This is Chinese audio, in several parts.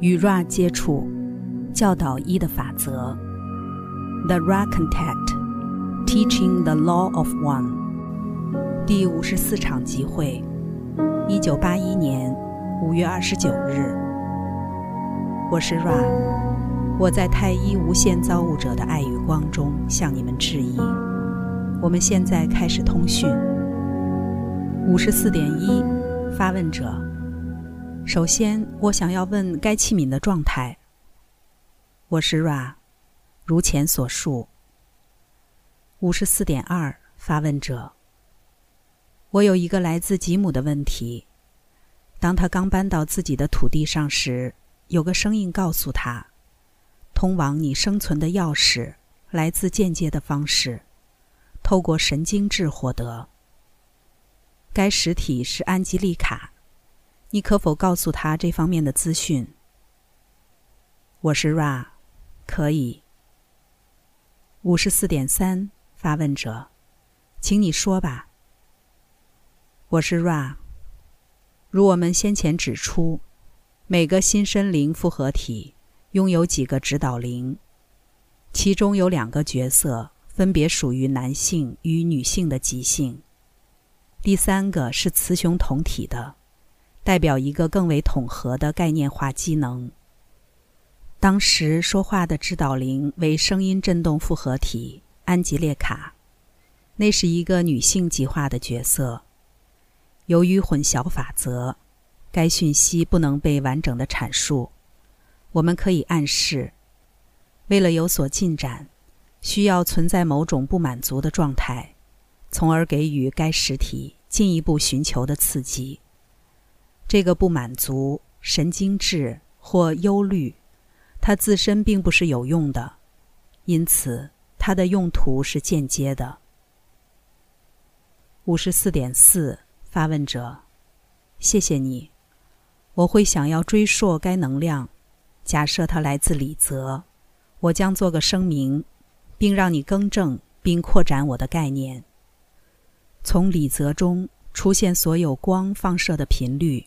与 Ra 接触，教导一的法则。The Ra Contact, Teaching the Law of One。第五十四场集会，一九八一年五月二十九日。我是 Ra，我在太一无限造物者的爱与光中向你们致意。我们现在开始通讯。五十四点一，发问者。首先，我想要问该器皿的状态。我是 Ra，如前所述。五十四点二，发问者。我有一个来自吉姆的问题。当他刚搬到自己的土地上时，有个声音告诉他，通往你生存的钥匙来自间接的方式，透过神经质获得。该实体是安吉丽卡。你可否告诉他这方面的资讯？我是 Ra，可以。五十四点三，发问者，请你说吧。我是 Ra。如我们先前指出，每个新生灵复合体拥有几个指导灵，其中有两个角色分别属于男性与女性的极性，第三个是雌雄同体的。代表一个更为统合的概念化机能。当时说话的指导灵为声音振动复合体安吉列卡，那是一个女性极化的角色。由于混淆法则，该讯息不能被完整的阐述。我们可以暗示，为了有所进展，需要存在某种不满足的状态，从而给予该实体进一步寻求的刺激。这个不满足、神经质或忧虑，它自身并不是有用的，因此它的用途是间接的。五十四点四，发问者，谢谢你。我会想要追溯该能量，假设它来自李泽，我将做个声明，并让你更正并扩展我的概念。从李泽中出现所有光放射的频率。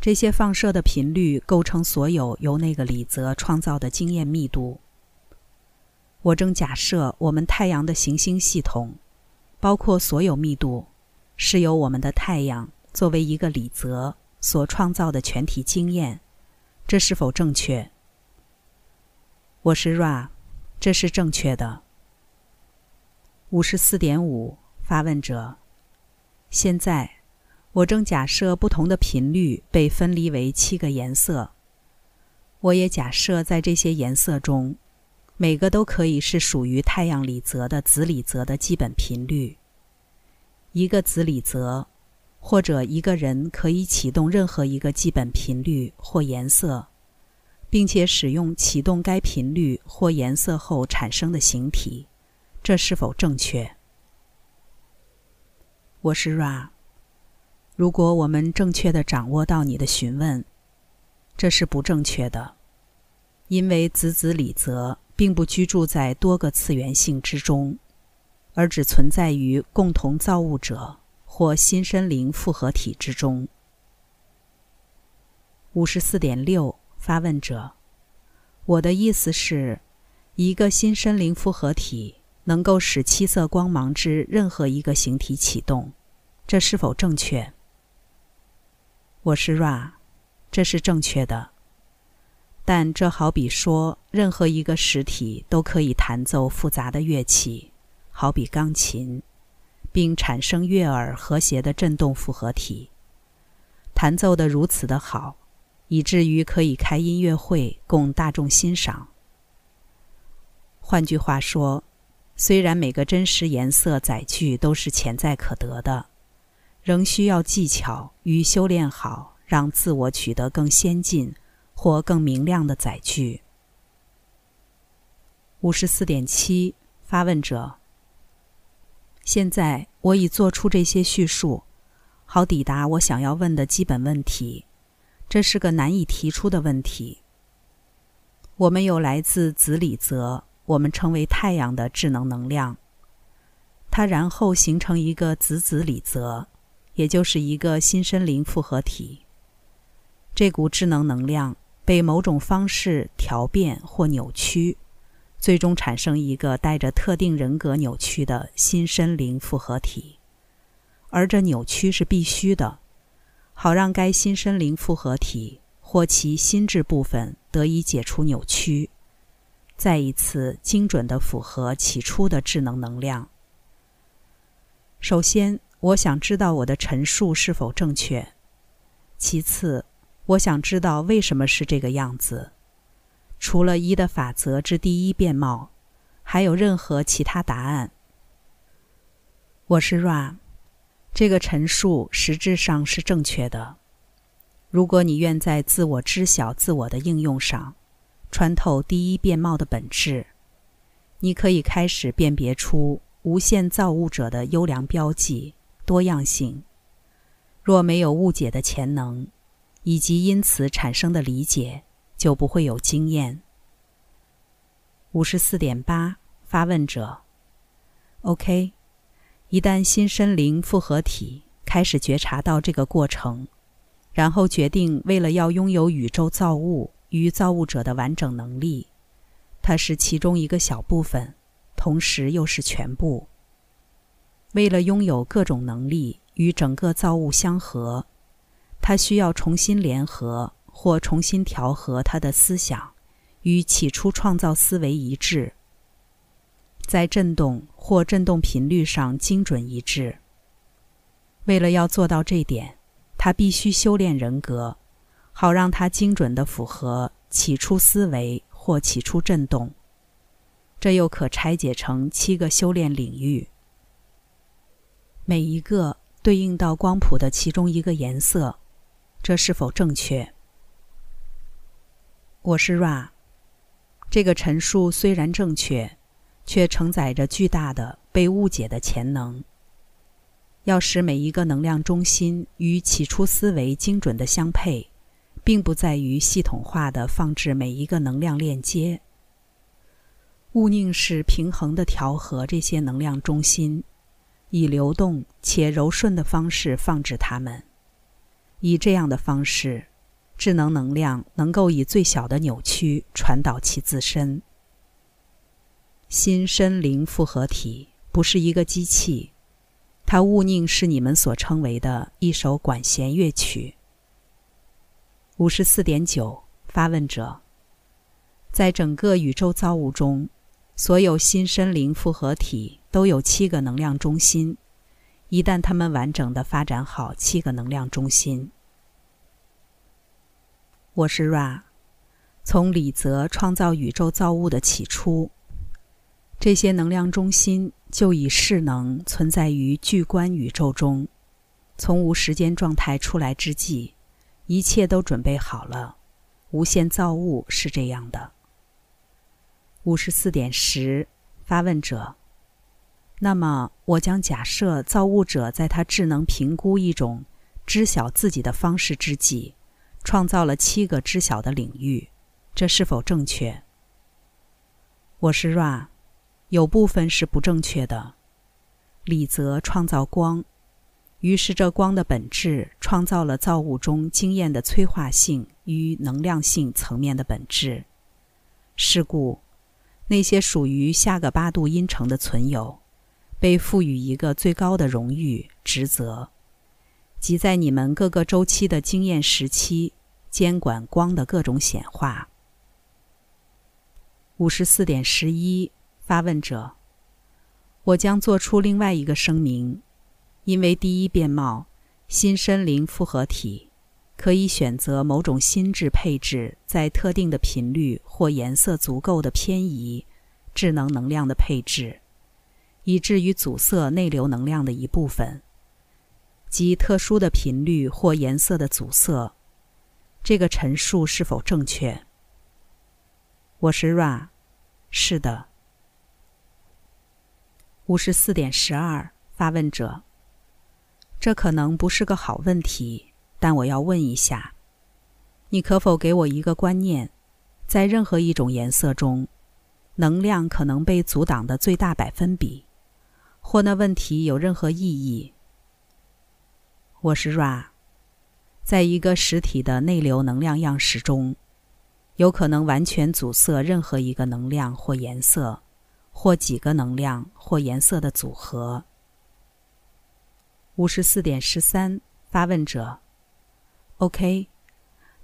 这些放射的频率构成所有由那个李泽创造的经验密度。我正假设我们太阳的行星系统，包括所有密度，是由我们的太阳作为一个李泽所创造的全体经验。这是否正确？我是 Ra，这是正确的。五十四点五，发问者。现在。我正假设不同的频率被分离为七个颜色。我也假设在这些颜色中，每个都可以是属于太阳里泽的子里泽的基本频率。一个子里泽，或者一个人可以启动任何一个基本频率或颜色，并且使用启动该频率或颜色后产生的形体。这是否正确？我是 Ra。如果我们正确的掌握到你的询问，这是不正确的，因为子子李泽并不居住在多个次元性之中，而只存在于共同造物者或新生灵复合体之中。五十四点六，发问者，我的意思是，一个新生灵复合体能够使七色光芒之任何一个形体启动，这是否正确？我是 Ra，这是正确的。但这好比说，任何一个实体都可以弹奏复杂的乐器，好比钢琴，并产生悦耳和谐的振动复合体，弹奏的如此的好，以至于可以开音乐会供大众欣赏。换句话说，虽然每个真实颜色载具都是潜在可得的。仍需要技巧与修炼好，让自我取得更先进或更明亮的载具。五十四点七，发问者。现在我已做出这些叙述，好抵达我想要问的基本问题。这是个难以提出的问题。我们有来自子里泽，我们称为太阳的智能能量，它然后形成一个子子里泽。也就是一个新生灵复合体。这股智能能量被某种方式调变或扭曲，最终产生一个带着特定人格扭曲的新身灵复合体，而这扭曲是必须的，好让该新身灵复合体或其心智部分得以解除扭曲，再一次精准地符合起初的智能能量。首先，我想知道我的陈述是否正确。其次，我想知道为什么是这个样子。除了一的法则之第一变貌，还有任何其他答案？我是 Ra，这个陈述实质上是正确的。如果你愿在自我知晓自我的应用上穿透第一面貌的本质，你可以开始辨别出无限造物者的优良标记多样性。若没有误解的潜能，以及因此产生的理解，就不会有经验。五十四点八，发问者。OK，一旦新身灵复合体开始觉察到这个过程，然后决定为了要拥有宇宙造物与造物者的完整能力，它是其中一个小部分，同时又是全部。为了拥有各种能力。与整个造物相合，他需要重新联合或重新调和他的思想，与起初创造思维一致，在振动或振动频率上精准一致。为了要做到这点，他必须修炼人格，好让他精准地符合起初思维或起初振动。这又可拆解成七个修炼领域，每一个。对应到光谱的其中一个颜色，这是否正确？我是 Ra。这个陈述虽然正确，却承载着巨大的被误解的潜能。要使每一个能量中心与起初思维精准的相配，并不在于系统化的放置每一个能量链接。勿宁是平衡的调和这些能量中心。以流动且柔顺的方式放置它们，以这样的方式，智能能量能够以最小的扭曲传导其自身。心身灵复合体不是一个机器，它勿宁是你们所称为的一首管弦乐曲。五十四点九，发问者，在整个宇宙造物中，所有心身灵复合体。都有七个能量中心，一旦它们完整的发展好七个能量中心，我是 Ra，从李泽创造宇宙造物的起初，这些能量中心就以势能存在于巨观宇宙中，从无时间状态出来之际，一切都准备好了。无限造物是这样的。五十四点十，发问者。那么，我将假设造物者在他智能评估一种知晓自己的方式之际，创造了七个知晓的领域，这是否正确？我是 Ra，有部分是不正确的。李泽创造光，于是这光的本质创造了造物中经验的催化性与能量性层面的本质。是故，那些属于下个八度音程的存有。被赋予一个最高的荣誉职责，即在你们各个周期的经验时期监管光的各种显化。五十四点十一，发问者，我将做出另外一个声明，因为第一变貌新身灵复合体可以选择某种心智配置在特定的频率或颜色足够的偏移智能能量的配置。以至于阻塞内流能量的一部分，即特殊的频率或颜色的阻塞。这个陈述是否正确？我是 Ra，是的。五十四点十二，发问者。这可能不是个好问题，但我要问一下：你可否给我一个观念，在任何一种颜色中，能量可能被阻挡的最大百分比？或那问题有任何意义？我是 Ra，在一个实体的内流能量样式中，有可能完全阻塞任何一个能量或颜色，或几个能量或颜色的组合。五十四点十三，发问者。OK，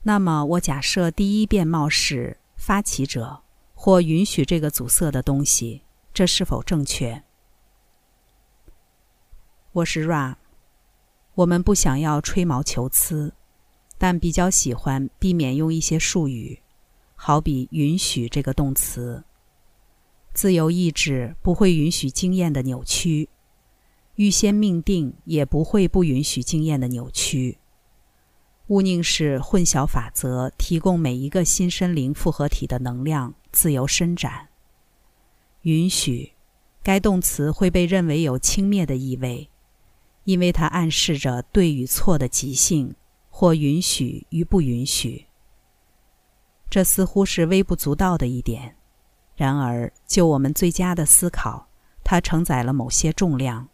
那么我假设第一变貌是发起者或允许这个阻塞的东西，这是否正确？我是 Ra，我们不想要吹毛求疵，但比较喜欢避免用一些术语，好比“允许”这个动词。自由意志不会允许经验的扭曲。预先命定也不会不允许经验的扭曲。勿宁是混淆法则，提供每一个新生灵复合体的能量自由伸展。允许，该动词会被认为有轻蔑的意味，因为它暗示着对与错的极性，或允许与不允许。这似乎是微不足道的一点，然而就我们最佳的思考，它承载了某些重量。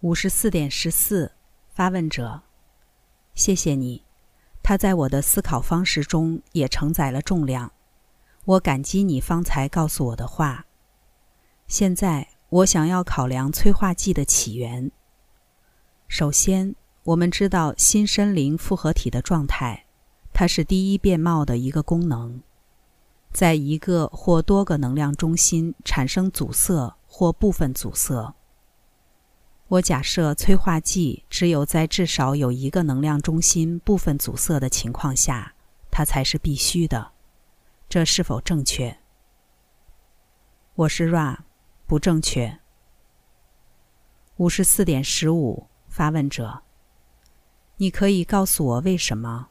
五十四点十四，发问者，谢谢你。他在我的思考方式中也承载了重量。我感激你方才告诉我的话。现在我想要考量催化剂的起源。首先，我们知道新生灵复合体的状态，它是第一变貌的一个功能，在一个或多个能量中心产生阻塞或部分阻塞。我假设催化剂只有在至少有一个能量中心部分阻塞的情况下，它才是必须的。这是否正确？我是 Ra，不正确。五十四点十五，发问者，你可以告诉我为什么？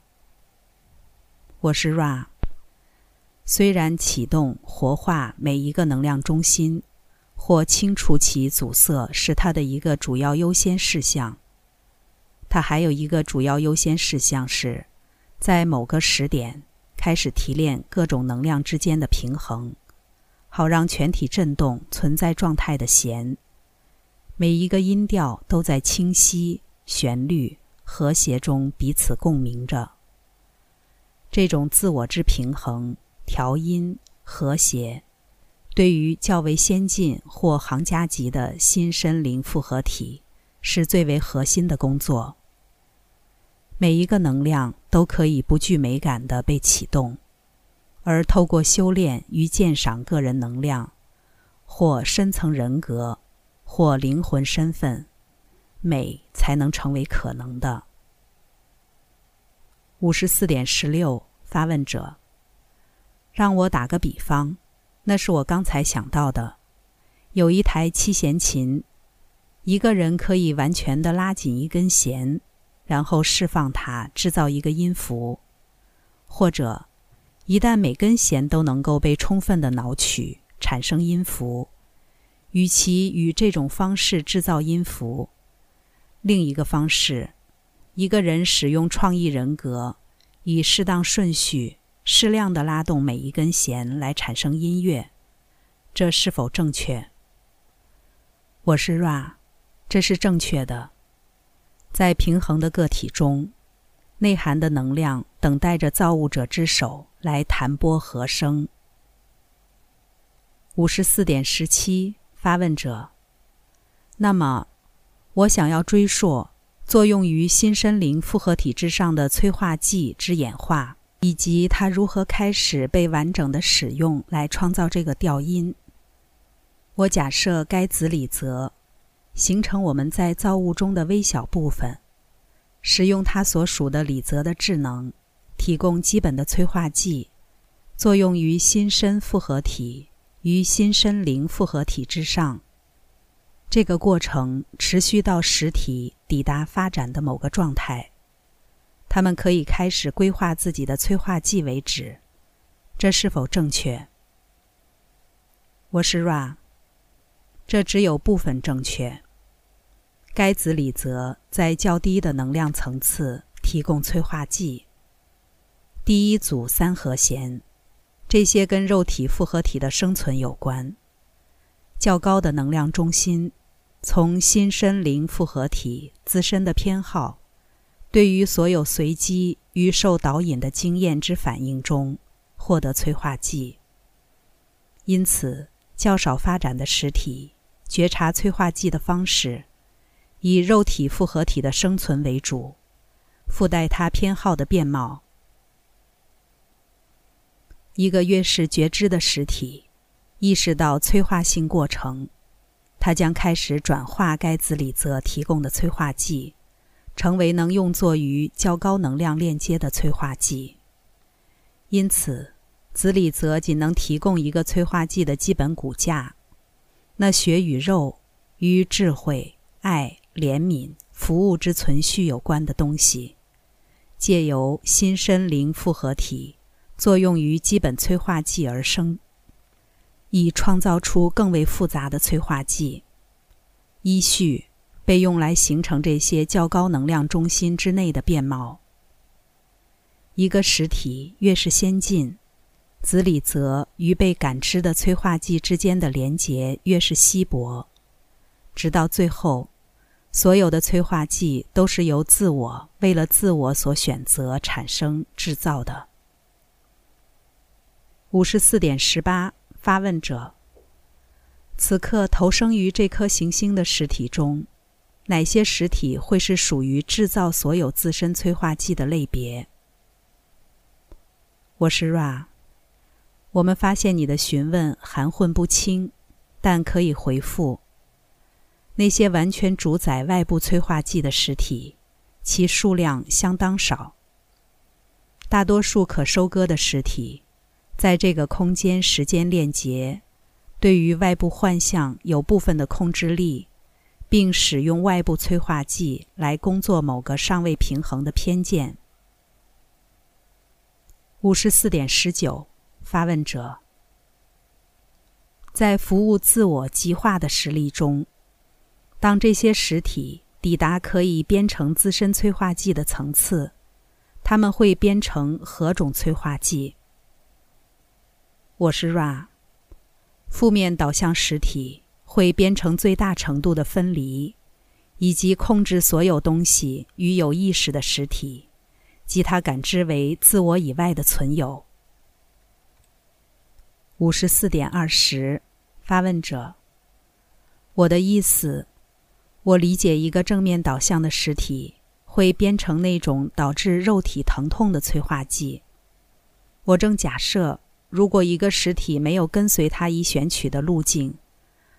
我是 Ra。虽然启动活化每一个能量中心。或清除其阻塞是它的一个主要优先事项。它还有一个主要优先事项是，在某个时点开始提炼各种能量之间的平衡，好让全体振动存在状态的弦，每一个音调都在清晰、旋律、和谐中彼此共鸣着。这种自我之平衡、调音、和谐。对于较为先进或行家级的新身灵复合体，是最为核心的工作。每一个能量都可以不具美感的被启动，而透过修炼与鉴赏个人能量，或深层人格，或灵魂身份，美才能成为可能的。五十四点十六，发问者，让我打个比方。那是我刚才想到的，有一台七弦琴，一个人可以完全的拉紧一根弦，然后释放它，制造一个音符；或者，一旦每根弦都能够被充分的挠取，产生音符，与其与这种方式制造音符，另一个方式，一个人使用创意人格，以适当顺序。适量的拉动每一根弦来产生音乐，这是否正确？我是 Ra，这是正确的。在平衡的个体中，内涵的能量等待着造物者之手来弹拨和声。五十四点十七，发问者。那么，我想要追溯作用于新生灵复合体之上的催化剂之演化。以及它如何开始被完整的使用来创造这个调音。我假设该子李泽形成我们在造物中的微小部分，使用它所属的李泽的智能，提供基本的催化剂，作用于新身复合体与新身灵复合体之上。这个过程持续到实体抵达发展的某个状态。他们可以开始规划自己的催化剂为止，这是否正确？我是 Ra，这只有部分正确。该子李泽在较低的能量层次提供催化剂。第一组三和弦，这些跟肉体复合体的生存有关。较高的能量中心，从新生灵复合体自身的偏好。对于所有随机与受导引的经验之反应中获得催化剂。因此，较少发展的实体觉察催化剂的方式，以肉体复合体的生存为主，附带它偏好的面貌。一个越是觉知的实体，意识到催化性过程，它将开始转化该子里则提供的催化剂，成为能用作于较高能量链接的催化剂。因此。子里则仅能提供一个催化剂的基本骨架，那血与肉与智慧、爱、怜悯、服务之存续有关的东西，借由心身灵复合体作用于基本催化剂而生，以创造出更为复杂的催化剂，依序被用来形成这些较高能量中心之内的面貌。一个实体越是先进。子里则与被感知的催化剂之间的连结越是稀薄，直到最后，所有的催化剂都是由自我为了自我所选择、产生、制造的。五十四点十八，发问者：此刻投生于这颗行星的实体中，哪些实体会是属于制造所有自身催化剂的类别？我是 Ra。我们发现你的询问含混不清，但可以回复。那些完全主宰外部催化剂的实体，其数量相当少。大多数可收割的实体，在这个空间时间链结，对于外部幻象有部分的控制力，并使用外部催化剂来工作某个尚未平衡的偏见。五十四点十九。发问者在服务自我极化的实例中，当这些实体抵达可以编程自身催化剂的层次，他们会编程何种催化剂？我是 Ra。负面导向实体会编程最大程度的分离，以及控制所有东西与有意识的实体，即它感知为自我以外的存有。五十四点二十，发问者。我的意思，我理解一个正面导向的实体会编成那种导致肉体疼痛的催化剂。我正假设，如果一个实体没有跟随它已选取的路径，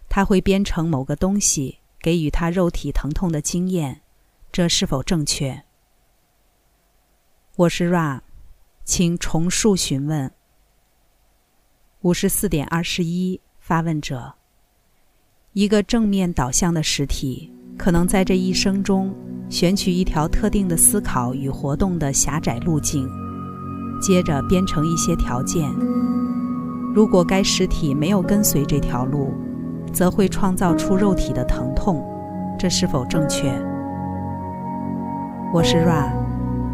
它会编成某个东西给予它肉体疼痛的经验。这是否正确？我是 Ra，请重述询问。五十四点二十一，发问者：一个正面导向的实体，可能在这一生中选取一条特定的思考与活动的狭窄路径，接着编成一些条件。如果该实体没有跟随这条路，则会创造出肉体的疼痛。这是否正确？我是 Ra，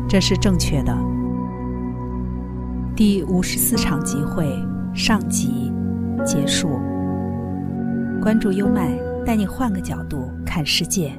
这是正确的。第五十四场集会。上集结束。关注优麦，带你换个角度看世界。